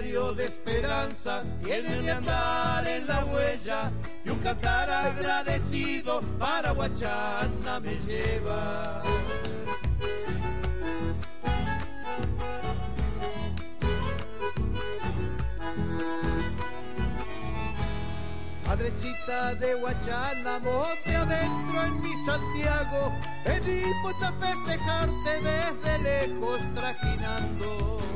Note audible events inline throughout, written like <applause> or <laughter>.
diario de esperanza tiene mi andar en la huella y un cantar agradecido para Guachana me lleva. Madrecita de Guachana, monte adentro en mi Santiago, venimos a festejarte desde lejos trajinando.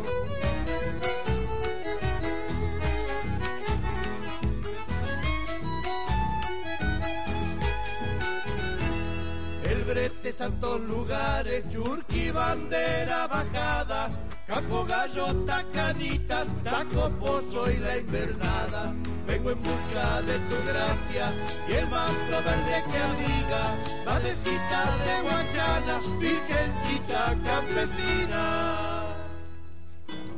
El brete, santos lugares, Churqui, bandera bajada, Campo Gallo, Tacanitas, Taco Pozo y la invernada. Vengo en busca de tu gracia y el manto verde que abriga, Madrecita de Guachana, Virgencita campesina.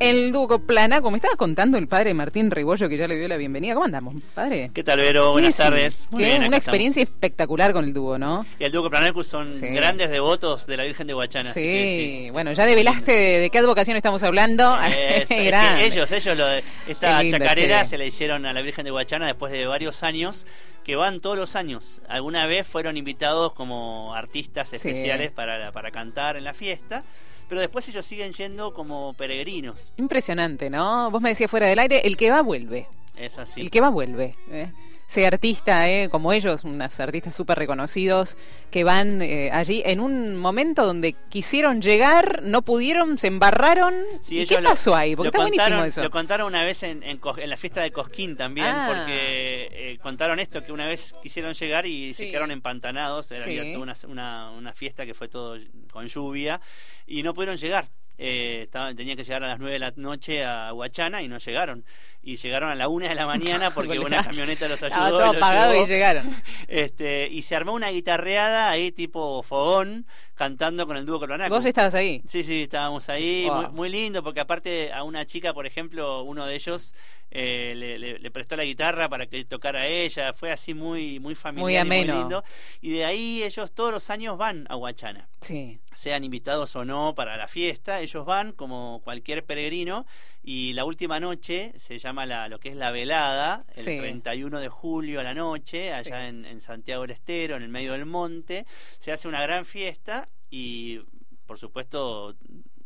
El dúo Plana, como estaba contando el padre Martín Rebollo, que ya le dio la bienvenida. ¿Cómo andamos, padre? ¿Qué tal, Vero? Buenas tardes. Muy bien, una experiencia espectacular con el dúo, ¿no? Y el dúo Planarcus son grandes devotos de la Virgen de Guachana. Sí, bueno, ya develaste de, qué advocación estamos hablando. <laughs> ellos, ellos, lo de, esta chacarera se la hicieron a la Virgen de Guachana después de varios años que van todos los años. Alguna vez fueron invitados como artistas especiales para, para cantar en la fiesta pero después ellos siguen yendo como peregrinos. Impresionante, ¿no? Vos me decías fuera del aire, el que va vuelve. Es así. El que va vuelve. ¿eh? Sea artista, eh, como ellos, unos artistas súper reconocidos, que van eh, allí en un momento donde quisieron llegar, no pudieron, se embarraron. ¿Y qué pasó ahí? Porque está buenísimo eso. Lo contaron una vez en, en, la fiesta de Cosquín también, ah. porque eh, contaron esto, que una vez quisieron llegar y se quedaron empantanados. Era una, una, una fiesta que fue todo con lluvia y no pudieron llegar eh, tenían que llegar a las 9 de la noche a Huachana y no llegaron. Y llegaron a la 1 de la mañana <laughs> porque una camioneta los ayudó. y, y llegaron. <laughs> Este, y se armó una guitarreada ahí tipo fogón cantando con el dúo Coronaco. ¿Vos estabas ahí? Sí, sí, estábamos ahí. Muy, muy, lindo porque aparte a una chica, por ejemplo, uno de ellos eh, le, prestó la guitarra para que tocara ella, fue así muy, muy familiar muy, y muy lindo. Y de ahí ellos todos los años van a Huachana. Sí. Sean invitados o no para la fiesta, ellos van como cualquier peregrino y la última noche se llama la, lo que es la velada, el 31 de julio a la noche, allá en, en Santiago del Estero, en el medio del monte, se hace una gran fiesta y por supuesto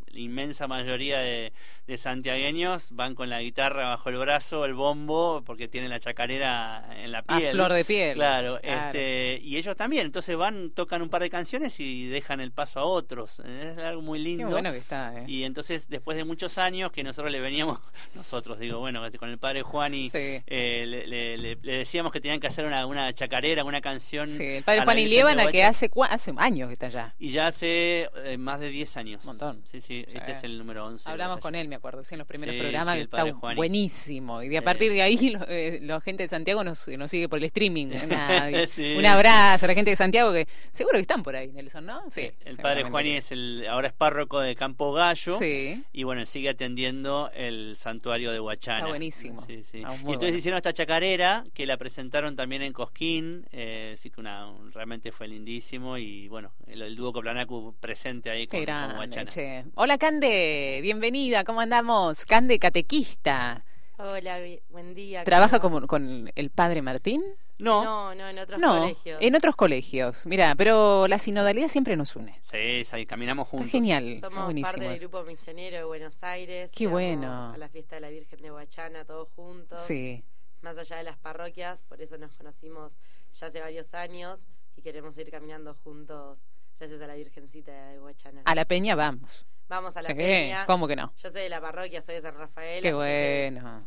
la inmensa mayoría de, de santiagueños van con la guitarra bajo el brazo, el bombo, porque tienen la chacarera en la piel. A flor de piel. Claro, Este, y ellos también. Entonces van, tocan un par de canciones y dejan el paso a otros. Es algo muy lindo. bueno que está, ¿eh? Y entonces, después de muchos años que nosotros le veníamos, <laughs> nosotros digo, bueno, con el padre Juan y eh, le, le, decíamos que tenían que hacer una, una chacarera, una canción. Sí, el padre Juan y Lievana, que hace, hace años que está allá. Y ya hace eh, más de 10 años. Un montón. Sí, sí, este es el número 11. Hablamos con él, me acuerdo, en los primeros programas, que está buenísimo. Y a partir de ahí, <laughs> eh, la gente de Santiago nos, nos, sigue por el streaming. <laughs> Un abrazo a la gente de Santiago, que seguro que están por ahí, Nelson, ¿no? Sí. El padre Juani es el, ahora es párroco de Campo Gallo. Y bueno, sigue atendiendo el santuario de Huachana. Está buenísimo. y entonces hicieron esta chacarera, que la presentaron también en Cosquín. Eh, así que una, realmente fue lindísimo. Y bueno, el, dúo Coplanacu presente ahí con, Huachana. Hola, Cande, bienvenida, ¿cómo andamos? Cande, catequista. Hola, buen día. ¿Trabaja con, con el padre Martín? No. No, no, en otros colegios. En otros colegios. Mira, pero la sinodalidad siempre nos une. Sí, sí caminamos juntos. genial. Somos parte del grupo misionero de Buenos Aires. Qué bueno. A la fiesta de la Virgen de Huachana, todos juntos. Sí. Más allá de las parroquias, por eso nos conocimos ya hace varios años y queremos ir caminando juntos gracias a la Virgencita de Huachana. A la peña vamos. Vamos a la peña. ¿Cómo que no? Yo soy de la parroquia, soy de San Rafael. Qué bueno.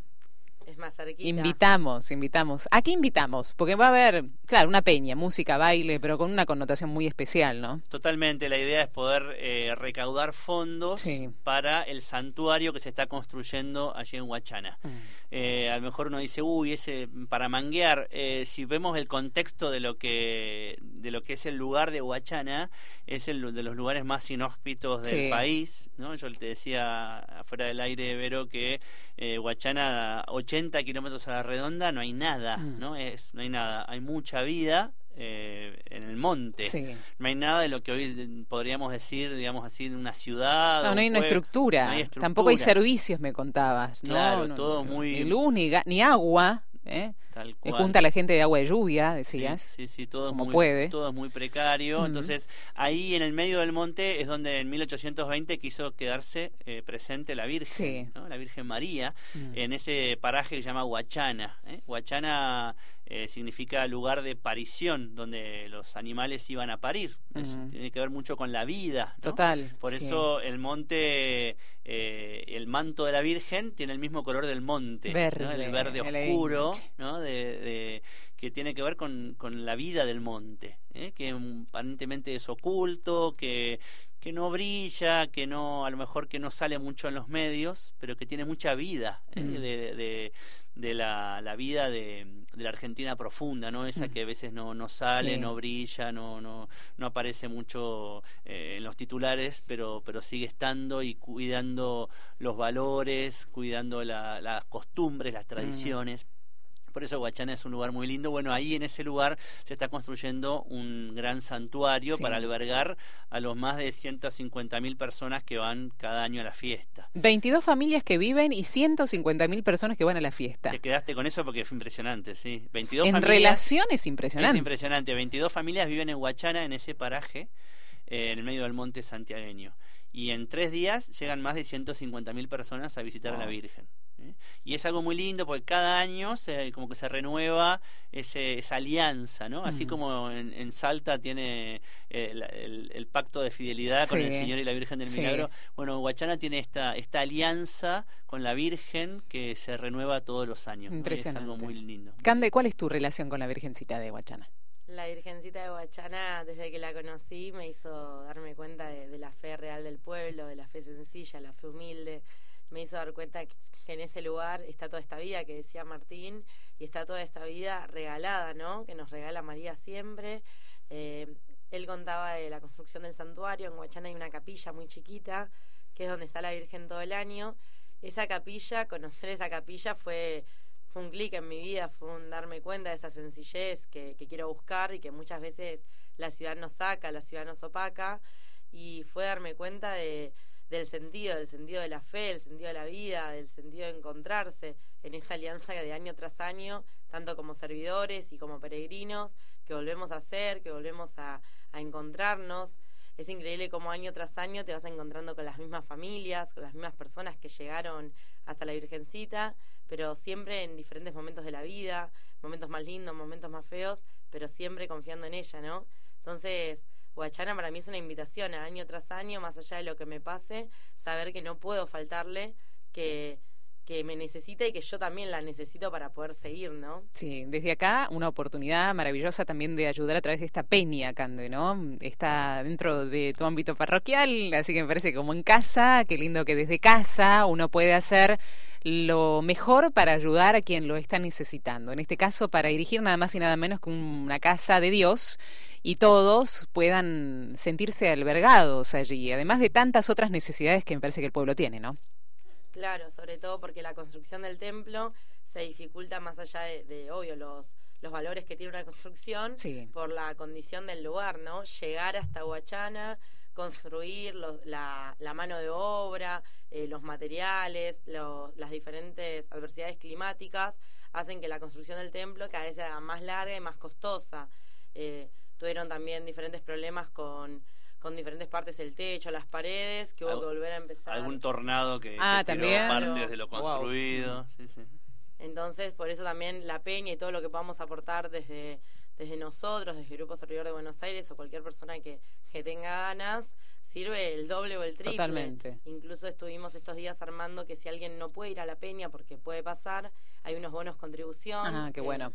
Es más cerquita. Invitamos, invitamos. ¿A qué invitamos? Porque va a haber, claro, una peña, música, baile, pero con una connotación muy especial, ¿no? Totalmente. La idea es poder eh, recaudar fondos para el santuario que se está construyendo allí en Huachana. Mm. Eh, a lo mejor uno dice, uy, ese para manguear. Eh, si vemos el contexto de lo que de lo que es el lugar de Huachana, es el de los lugares más inhóspitos del país, ¿no? Yo te decía afuera del aire, Vero, que eh, Huachana, 80 kilómetros a la redonda, no hay nada, mm. ¿no? Es, no hay nada. Hay mucha vida, eh, en el monte. No hay nada de lo que hoy podríamos decir, digamos así, en una ciudad. No, no hay, una estructura. Tampoco hay servicios, me contabas. Claro, todo muy. luz, ni agua. ¿eh? Tal Junta a la gente de agua de lluvia, decías. Sí, sí, todo, como muy, puede. todo es muy precario. Entonces, ahí en el medio del monte es donde en 1820 quiso quedarse eh, presente la Virgen, la Virgen María, mm. en ese paraje que se llama Huachana. ¿eh? Huachana eh, significa lugar de parición, donde los animales iban a parir. tiene que ver mucho con la vida. Total. Por eso el monte, eh, el manto de la Virgen tiene el mismo color del monte, el verde oscuro, ¿no? de, que tiene que ver con, con la vida del monte, ¿eh? que aparentemente es oculto, que que no brilla, que no, a lo mejor que no sale mucho en los medios, pero que tiene mucha vida, ¿eh? mm. de, de, la, la, vida de, la Argentina profunda, ¿no? Esa mm. que a veces no, no sale, no brilla, no, no, no aparece mucho eh, en los titulares, pero, pero sigue estando y cuidando los valores, cuidando las costumbres, las mm. Por eso Huachana es un lugar muy lindo. Bueno, ahí en ese lugar se está construyendo un gran santuario para albergar a los más de 150 mil personas que van cada año a la fiesta. 22 familias que viven y 150 mil personas que van a la fiesta. Te quedaste con eso porque fue impresionante, sí. 22 en relación es impresionante. Es impresionante. 22 familias viven en Huachana, en ese paraje, eh, en el medio del monte santiagueño. Y en tres días llegan más de 150 mil personas a visitar a la Virgen. ¿eh? Y es algo muy lindo porque cada año se, como que se renueva ese, esa alianza, ¿no? Así como en, Salta tiene eh, el, pacto de fidelidad con el Señor y la Virgen del Milagro. Bueno, Huachana tiene esta, esta alianza con la Virgen que se renueva todos los años. Es algo muy lindo. Cande, ¿cuál es tu relación con la Virgencita de Huachana? La Virgencita de Huachana, desde que la conocí, me hizo darme cuenta de la fe real del pueblo, de la fe sencilla, la fe humilde me hizo dar cuenta que en ese lugar está toda esta vida que decía Martín y está toda esta vida regalada, ¿no? Que nos regala María siempre. Eh, él contaba de la construcción del santuario. En Huachana hay una capilla muy chiquita, que es donde está la Virgen todo el año. Esa capilla, conocer esa capilla fue, un clic en mi vida, fue un darme cuenta de esa sencillez que, quiero buscar y que muchas veces la ciudad nos saca, la ciudad nos opaca. Y fue darme cuenta de, del sentido, del sentido de la fe, del sentido de la vida, del sentido de encontrarse en esta alianza de año tras año, tanto como servidores y como peregrinos, que volvemos a hacer, que volvemos a encontrarnos. Es increíble cómo año tras año te vas encontrando con las mismas familias, con las mismas personas que llegaron hasta la Virgencita, pero siempre en diferentes momentos de la vida, momentos más lindos, momentos más feos, pero siempre confiando en ella, ¿no? Entonces, Huachana para mí es una invitación a año tras año, más allá de lo que me pase, saber que no puedo faltarle, que, que me necesita y que yo también la necesito para poder seguir, ¿no? Sí, desde acá una oportunidad maravillosa también de ayudar a través de esta peña, Cande, ¿no? Está dentro de tu ámbito parroquial, así que me parece como en casa, qué lindo que desde casa uno puede hacer lo mejor para ayudar a quien lo está necesitando. En este caso, para dirigir nada más y nada menos que una casa de Dios y todos puedan sentirse albergados allí, además de tantas otras necesidades que me parece que el pueblo tiene, ¿no? Claro, sobre todo porque la construcción del templo se dificulta más allá de, obvio, los, los valores que tiene una construcción por la condición del lugar, ¿no? Llegar hasta Huachana, construir la, la, mano de obra, eh, los materiales, las diferentes adversidades climáticas hacen que la construcción del templo cada vez sea más larga y más costosa. Eh, tuvieron también diferentes problemas con, con diferentes partes del techo, las paredes, que hubo que volver a empezar. Algún tornado que, ah, partes de lo construido. Entonces, por eso también la peña y todo lo que podamos aportar desde, desde nosotros, desde el Grupo Servidor de Buenos Aires o cualquier persona que, que tenga ganas, sirve el doble o el triple. Totalmente. Incluso estuvimos estos días armando que si alguien no puede ir a la peña porque puede pasar, hay unos bonos contribución. Ah, qué bueno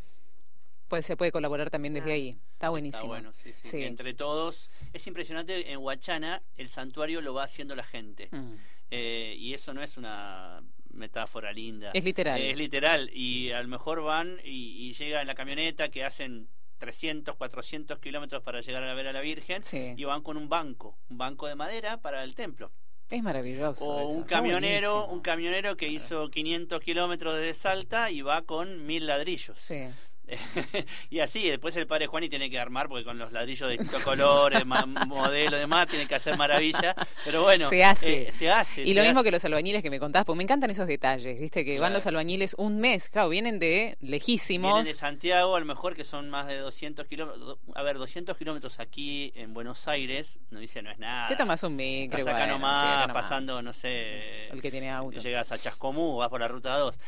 pues se puede colaborar también desde ahí. Está buenísimo. Está bueno, sí, sí. Entre todos, es impresionante, en Huachana el santuario lo va haciendo la gente. Mm. Eh, y eso no es una metáfora linda. Es literal. es literal. Y a lo mejor van y, y llega en la camioneta que hacen 300, 400 kilómetros para llegar a ver a la Virgen y van con un banco, un banco de madera para el templo. Es maravilloso. O un camionero, un camionero que hizo 500 kilómetros desde Salta y va con mil ladrillos. Sí. <laughs> y así, después el padre Juan y tiene que armar, porque con los ladrillos de distintos colores, modelo, demás, tiene que hacer maravilla. Pero bueno, se hace. Eh, se hace y lo mismo que los albañiles que me contás, porque me encantan esos detalles, ¿viste? Que van los albañiles un mes, claro, vienen de lejísimos. Vienen de Santiago, a lo mejor que son más de 200 kilómetros. A ver, 200 kilómetros aquí en Buenos Aires, no dice, no es nada. Te tomas un micro, Estás acá nomás, pasando, no sé. El que tiene auto. Llegas a Chascomú, vas por la ruta 2.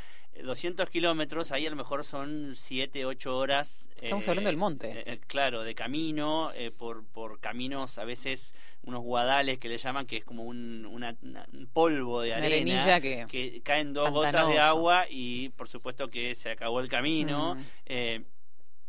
200 kilómetros, ahí a lo mejor son 7, 8 horas. Estamos hablando del monte. Eh, eh, claro, de camino, eh, por, por caminos a veces unos guadales que le llaman, que es como un, una, polvo de arena. Que... caen dos gotas de agua y por supuesto que se acabó el camino. Mm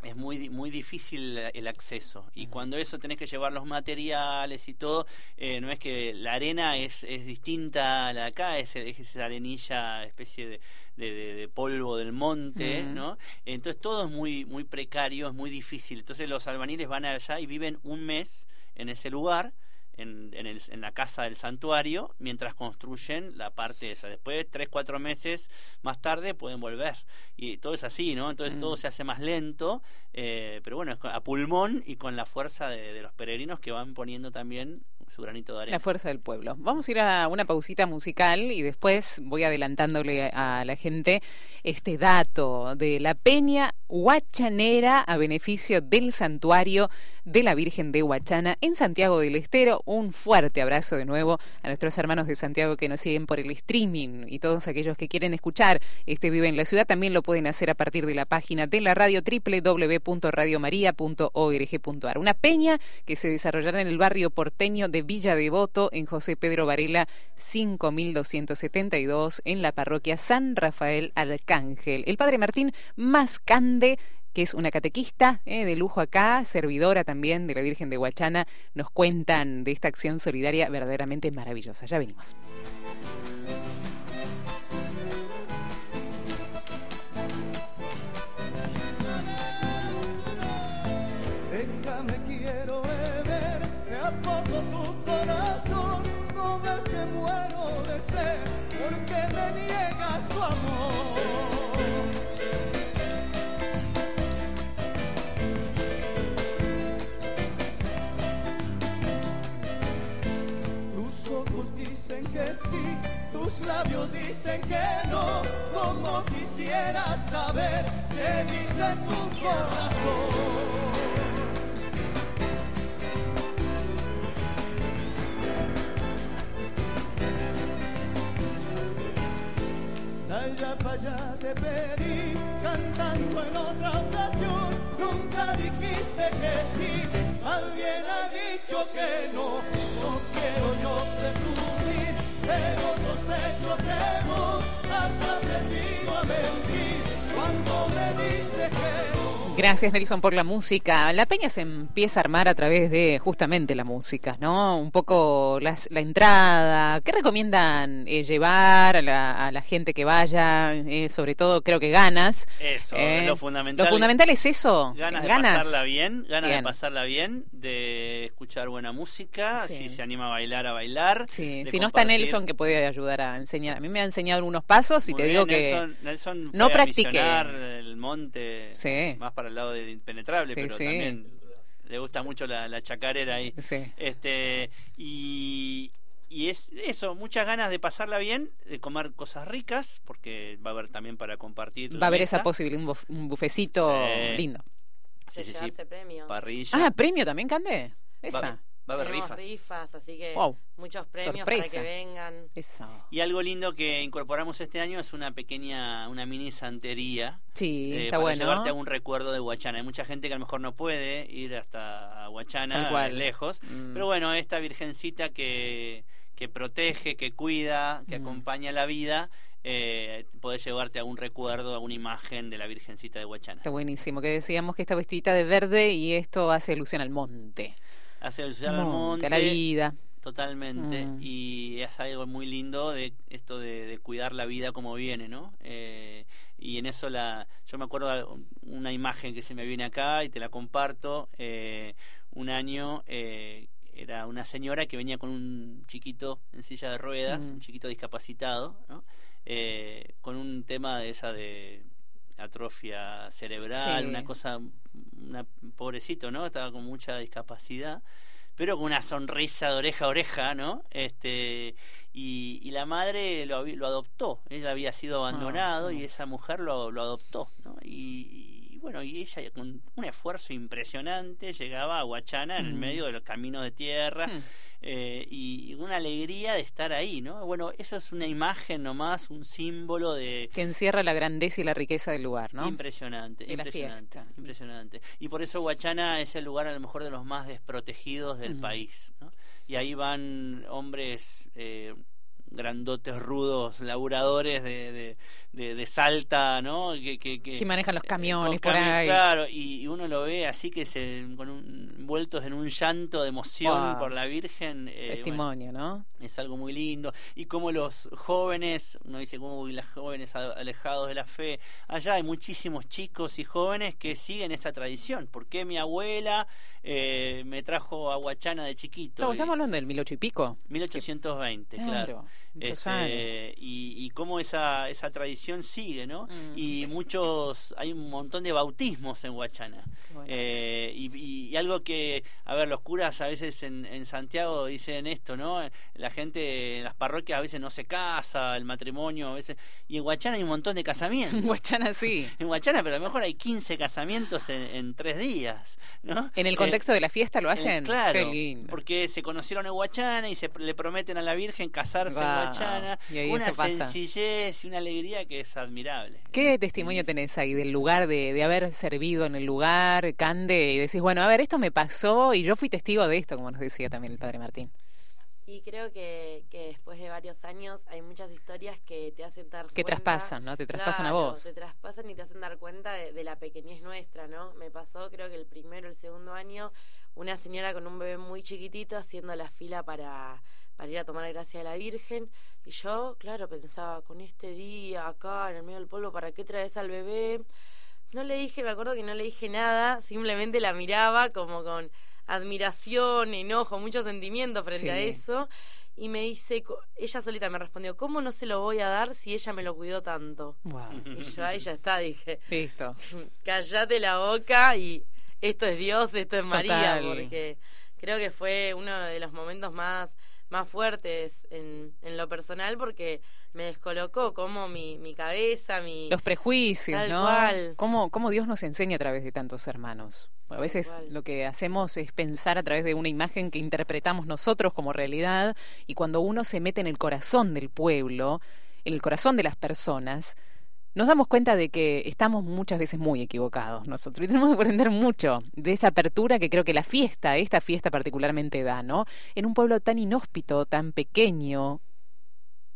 es muy muy difícil el acceso y cuando eso tenés que llevar los materiales y todo eh, no es que la arena es, es distinta a la de acá es, esa arenilla especie de, de, polvo del monte no entonces todo es muy muy precario es muy difícil entonces los albaniles van allá y viven un mes en ese lugar en, en, el, en, la casa del santuario mientras construyen la parte esa. Después, tres, cuatro meses más tarde, pueden volver. Y todo es así, ¿no? Entonces todo mm. se hace más lento, eh, pero bueno, a pulmón y con la fuerza de, de los peregrinos que van poniendo también su granito de arena. La fuerza del pueblo. Vamos a ir a una pausita musical y después voy adelantándole a la gente este dato de la peña huachanera a beneficio del santuario de la Virgen de Huachana en Santiago del Estero. Un fuerte abrazo de nuevo a nuestros hermanos de Santiago que nos siguen por el streaming y todos aquellos que quieren escuchar este Vive en la Ciudad también lo pueden hacer a partir de la página de la radio www.radiomaria.org.ar. Una peña que se desarrollará en el barrio porteño de Villa Devoto en José Pedro Varela 5272 en la parroquia San Rafael Arcángel. El padre Martín Mascande que es una catequista eh, de lujo acá, servidora también de la Virgen de Huachana, nos cuentan de esta acción solidaria verdaderamente maravillosa. Ya venimos. Amor. que sí, tus labios dicen que no, como quisiera saber qué dice tu corazón. Allá te pedí, cantando en otra ocasión, nunca dijiste que sí, alguien ha dicho que no, no quiero yo presumir, pero sospecho que vos has aprendido a mentir cuando me dices que no. Gracias Nelson por la música. La peña se empieza a armar a través de justamente la música, ¿no? Un poco la entrada. ¿Qué recomiendan eh, llevar a la, gente que vaya? Eh, sobre todo creo que ganas. Eso, eh, lo fundamental. Lo fundamental es eso. Ganas, de pasarla bien, ganas de pasarla bien, de escuchar buena música, si se anima a bailar, a bailar. Sí. Si no está Nelson que puede ayudar a enseñar. A mí me ha enseñado unos pasos y te digo que Nelson, no practiqué el monte más para al lado del impenetrable, pero también le gusta mucho la, chacarera ahí. Este, y, y es eso, muchas ganas de pasarla bien, de comer cosas ricas, porque va a haber también para compartir. Va a haber esa posibilidad, un, bufecito lindo. Sí, sí, premio. Parrilla. Ah, premio también, Cande. Esa. Va a haber rifas. rifas. así que muchos premios para que vengan. Y algo lindo que incorporamos este año es una pequeña, una mini santería. Sí, eh, está para bueno. llevarte a un recuerdo de Huachana. Hay mucha gente que a lo mejor no puede ir hasta Huachana, lejos. Mm. Pero bueno, esta virgencita que, que protege, que cuida, que mm. acompaña la vida, eh, podés llevarte a un recuerdo, a una imagen de la Virgencita de Huachana. Está buenísimo, que decíamos que esta vestidita de verde y esto hace alusión al monte hace el al monte, la vida. Totalmente. Mm. Y es algo muy lindo de esto de, cuidar la vida como viene, ¿no? Eh, y en eso la, yo me acuerdo de una imagen que se me viene acá y te la comparto. Eh, un año eh, era una señora que venía con un chiquito en silla de ruedas, mm. un chiquito discapacitado, ¿no? con un tema de esa de atrofia cerebral, una cosa, una, pobrecito, ¿no? Estaba con mucha discapacidad pero con una sonrisa de oreja a oreja, ¿no? Este, y, la madre lo, lo, adoptó, él había sido ah, abandonado y esa mujer lo, lo adoptó, ¿no? Y, bueno, y ella con un esfuerzo impresionante llegaba a Huachana en el mm. medio del camino de tierra. Hmm. Eh, y una alegría de estar ahí, ¿no? Bueno, eso es una imagen nomás, un símbolo de... Que encierra la grandeza y la riqueza del lugar, ¿no? Impresionante, impresionante, impresionante. Y por eso Huachana es el lugar a lo mejor de los más desprotegidos del país, ¿no? Y ahí van hombres... Eh, grandotes, rudos, laburadores de, de, de, Salta, ¿no? Que, que, manejan los camiones por ahí. Claro, y, uno lo ve así que se con un, envueltos en un llanto de emoción por la Virgen. Eh, Testimonio, ¿no? Es algo muy lindo. Y como los jóvenes, uno dice como los jóvenes alejados de la fe, allá hay muchísimos chicos y jóvenes que siguen esa tradición. porque mi abuela eh, me trajo a Huachana de chiquito? estamos hablando del mil ocho y pico. 1820, claro. Este, y, y cómo esa, esa tradición sigue, ¿no? Mm. Y muchos, hay un montón de bautismos en Huachana. Eh, y, algo que, a ver, los curas a veces en, en, Santiago dicen esto, ¿no? La gente en las parroquias a veces no se casa, el matrimonio a veces... Y en Huachana hay un montón de casamientos. <laughs> En Huachana sí. en Huachana, pero a lo mejor hay 15 casamientos en, tres días, ¿no? En el eh, contexto de la fiesta lo hacen. claro, porque se conocieron en Huachana y se le prometen a la Virgen casarse en Huachana. Una sencillez y una alegría que es admirable. ¿Qué testimonio tenés ahí del lugar, de, de haber servido en el lugar, Cande, y decís, bueno, a ver, esto me pasó y yo fui testigo de esto, como nos decía también el padre Martín? Y creo que, que después de varios años hay muchas historias que te hacen dar que traspasan, ¿no? Te traspasan a vos. Te traspasan y te hacen dar cuenta de, la pequeñez nuestra, ¿no? Me pasó, creo que el primero, el segundo año, una señora con un bebé muy chiquitito haciendo la fila para, para ir a tomar la gracia de la Virgen. Y yo, claro, pensaba, con este día acá en el medio del pueblo, ¿para qué traes al bebé? No le dije, me acuerdo que no le dije nada, simplemente la miraba como con admiración, enojo, mucho sentimiento frente a eso. Y me dice, ella solita me respondió, ¿cómo no se lo voy a dar si ella me lo cuidó tanto? Y yo, ahí ya está, dije. Listo. <laughs> Callate la boca y esto es Dios, esto es María, porque creo que fue uno de los momentos más más fuertes en, en lo personal porque me descolocó como mi, mi cabeza, mi... Los prejuicios, ¿no? Cómo, cómo Dios nos enseña a través de tantos hermanos. A veces lo que hacemos es pensar a través de una imagen que interpretamos nosotros como realidad y cuando uno se mete en el corazón del pueblo, en el corazón de las personas, nos damos cuenta de que estamos muchas veces muy equivocados nosotros y tenemos que aprender mucho de esa apertura que creo que la fiesta, esta fiesta particularmente da, ¿no? En un pueblo tan inhóspito, tan pequeño,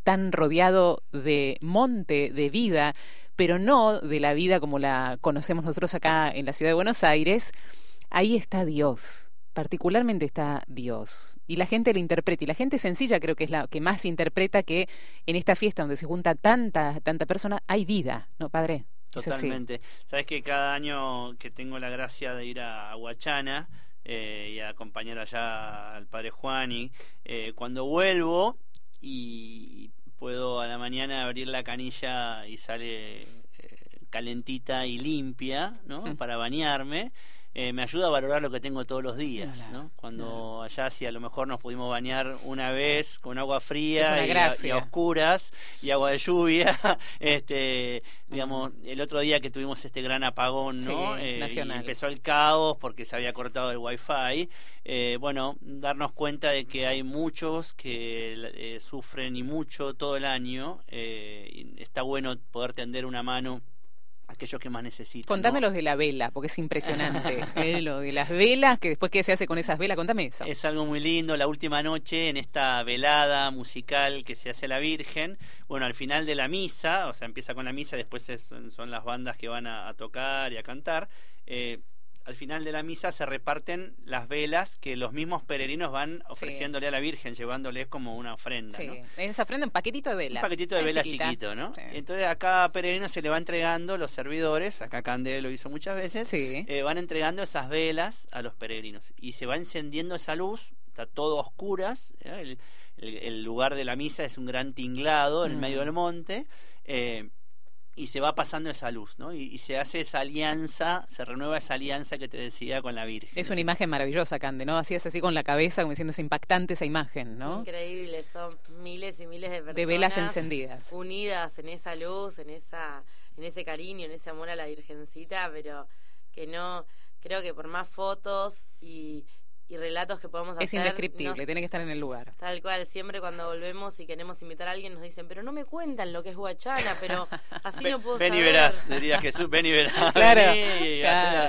tan rodeado de monte, de vida, pero no de la vida como la conocemos nosotros acá en la ciudad de Buenos Aires, ahí está Dios particularmente está Dios. Y la gente lo interpreta. Y la gente sencilla creo que es la que más interpreta que en esta fiesta donde se junta tanta, tanta persona, hay vida, ¿no, padre? Totalmente. Sabes que cada año que tengo la gracia de ir a Huachana eh, y a acompañar allá al padre Juan, y eh, cuando vuelvo y puedo a la mañana abrir la canilla y sale eh, calentita y limpia, ¿no? Para bañarme eh, me ayuda a valorar lo que tengo todos los días, ¿no? Cuando allá si a lo mejor nos pudimos bañar una vez con agua fría y a, oscuras y agua de lluvia, <laughs> este, digamos, el otro día que tuvimos este gran apagón, ¿no? Eh, empezó el caos porque se había cortado el wifi, eh, bueno, darnos cuenta de que hay muchos que eh, sufren y mucho todo el año, y está bueno poder tender una mano aquellos que más necesitan. Contame los de la vela, porque es impresionante. <laughs> ¿eh? Lo de las velas, que después qué se hace con esas velas, contame eso. Es algo muy lindo, la última noche en esta velada musical que se hace a la Virgen, bueno, al final de la misa, o sea, empieza con la misa, después son las bandas que van a, tocar y a cantar. Eh, al final de la misa se reparten las velas que los mismos peregrinos van ofreciéndole a la Virgen, llevándoles como una ofrenda. Sí, esa ofrenda un paquetito de velas. Un paquetito de velas chiquito, ¿no? Entonces a cada peregrino se le va entregando los servidores, acá Candel lo hizo muchas veces, eh, van entregando esas velas a los peregrinos y se va encendiendo esa luz, está todo oscuras, ¿eh? el, lugar de la misa es un gran tinglado en el medio del monte. Eh, y se va pasando esa luz, ¿no? Y, se hace esa alianza, se renueva esa alianza que te decía con la Virgen. Es una imagen maravillosa, Cande, ¿no? Hacías así con la cabeza, como diciendo, es impactante esa imagen, ¿no? Increíble, son miles y miles de personas. De velas encendidas. Unidas en esa luz, en, esa, en ese cariño, en ese amor a la Virgencita, pero que no, creo que por más fotos y, y relatos que podemos hacer. Es indescriptible, tiene que estar en el lugar. Tal cual, siempre cuando volvemos y queremos invitar a alguien nos dicen, pero no me cuentan lo que es Huachana, pero <laughs> así no puedo ven y verás, diría Jesús, ven y verás. <laughs> claro.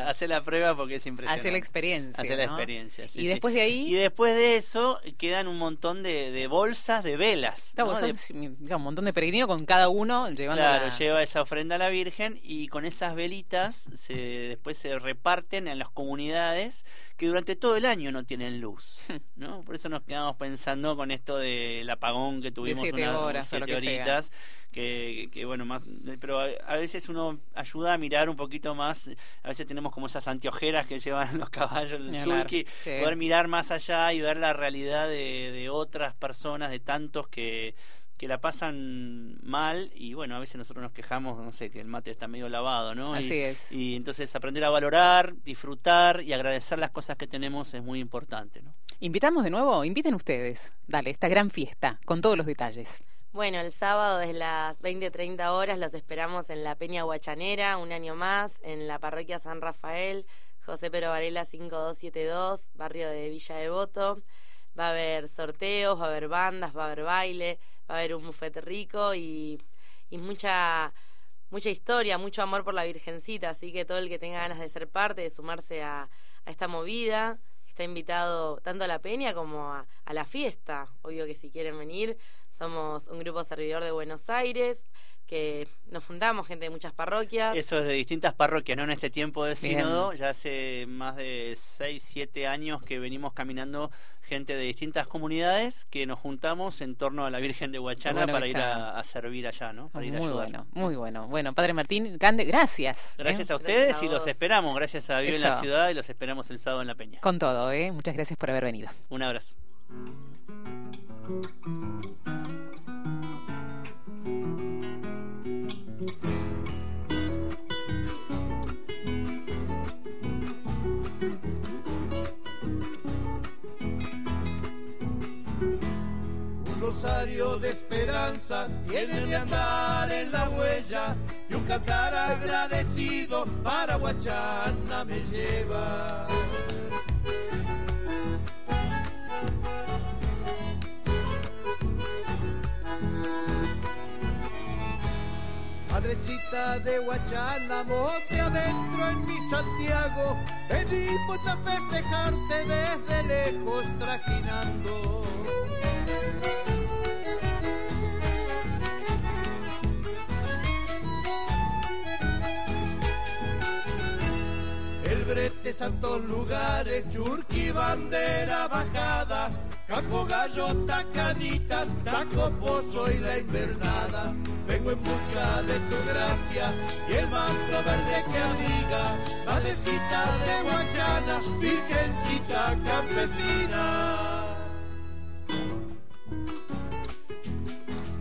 Hacer, la, prueba porque es impresionante. Hacer la experiencia. Hacer la experiencia. y después de ahí. Y después de eso quedan un montón de, bolsas de velas. ¿no? un montón de peregrinos con cada uno llevando. Claro, lleva esa ofrenda a la Virgen y con esas velitas se, después se reparten en las comunidades que durante todo el año no tienen luz, ¿no? Por eso nos quedamos pensando con esto del apagón que tuvimos siete unas horas, siete horitas, que, que, bueno, más, pero a, veces uno ayuda a mirar un poquito más, a veces tenemos como esas anteojeras que llevan <laughs> los caballos en el sulky, poder mirar más allá y ver la realidad de, de otras personas, de tantos que que la pasan mal y bueno, a veces nosotros nos quejamos, no sé, que el mate está medio lavado, ¿no? Así es. Y entonces aprender a valorar, disfrutar y agradecer las cosas que tenemos es muy importante, ¿no? Invitamos de nuevo, inviten ustedes, dale, esta gran fiesta, con todos los detalles. Bueno, el sábado desde las 20-30 horas los esperamos en la Peña Huachanera, un año más, en la parroquia San Rafael, José Pero Varela 5272, barrio de Villa Devoto. Va a haber sorteos, va a haber bandas, va a haber baile, va a haber un bufete rico y, mucha mucha historia, mucho amor por la Virgencita, así que todo el que tenga ganas de ser parte, de sumarse a, a esta movida, está invitado tanto a la peña como a, a, la fiesta. Obvio que si quieren venir, somos un grupo servidor de Buenos Aires que nos juntamos, gente de muchas parroquias. Eso es de distintas parroquias, ¿no? En este tiempo de sínodo, ya hace más de 6, 7 años que venimos caminando gente de distintas comunidades que nos juntamos en torno a la Virgen de Huachana para ir a, servir allá, ¿no? Para ir muy a ayudar. bueno, muy bueno. Bueno, Padre Martín Cande, gracias. ¿eh? Gracias a ustedes y los esperamos. Gracias a Vive en la Ciudad y los esperamos el sábado en La Peña. Con todo, ¿eh? Muchas gracias por haber venido. Un abrazo. Rosario de esperanza tiene de andar en la huella y un cantar agradecido para Guachana me lleva. Madrecita de Guachana, monte adentro en mi Santiago, venimos a festejarte desde lejos trajinando. Brete, santos lugares, churqui, bandera bajada, caco, gallota, canitas, taco, pozo y la invernada. Vengo en busca de tu gracia y el manto verde que amiga, madrecita de Guachana, virgencita campesina.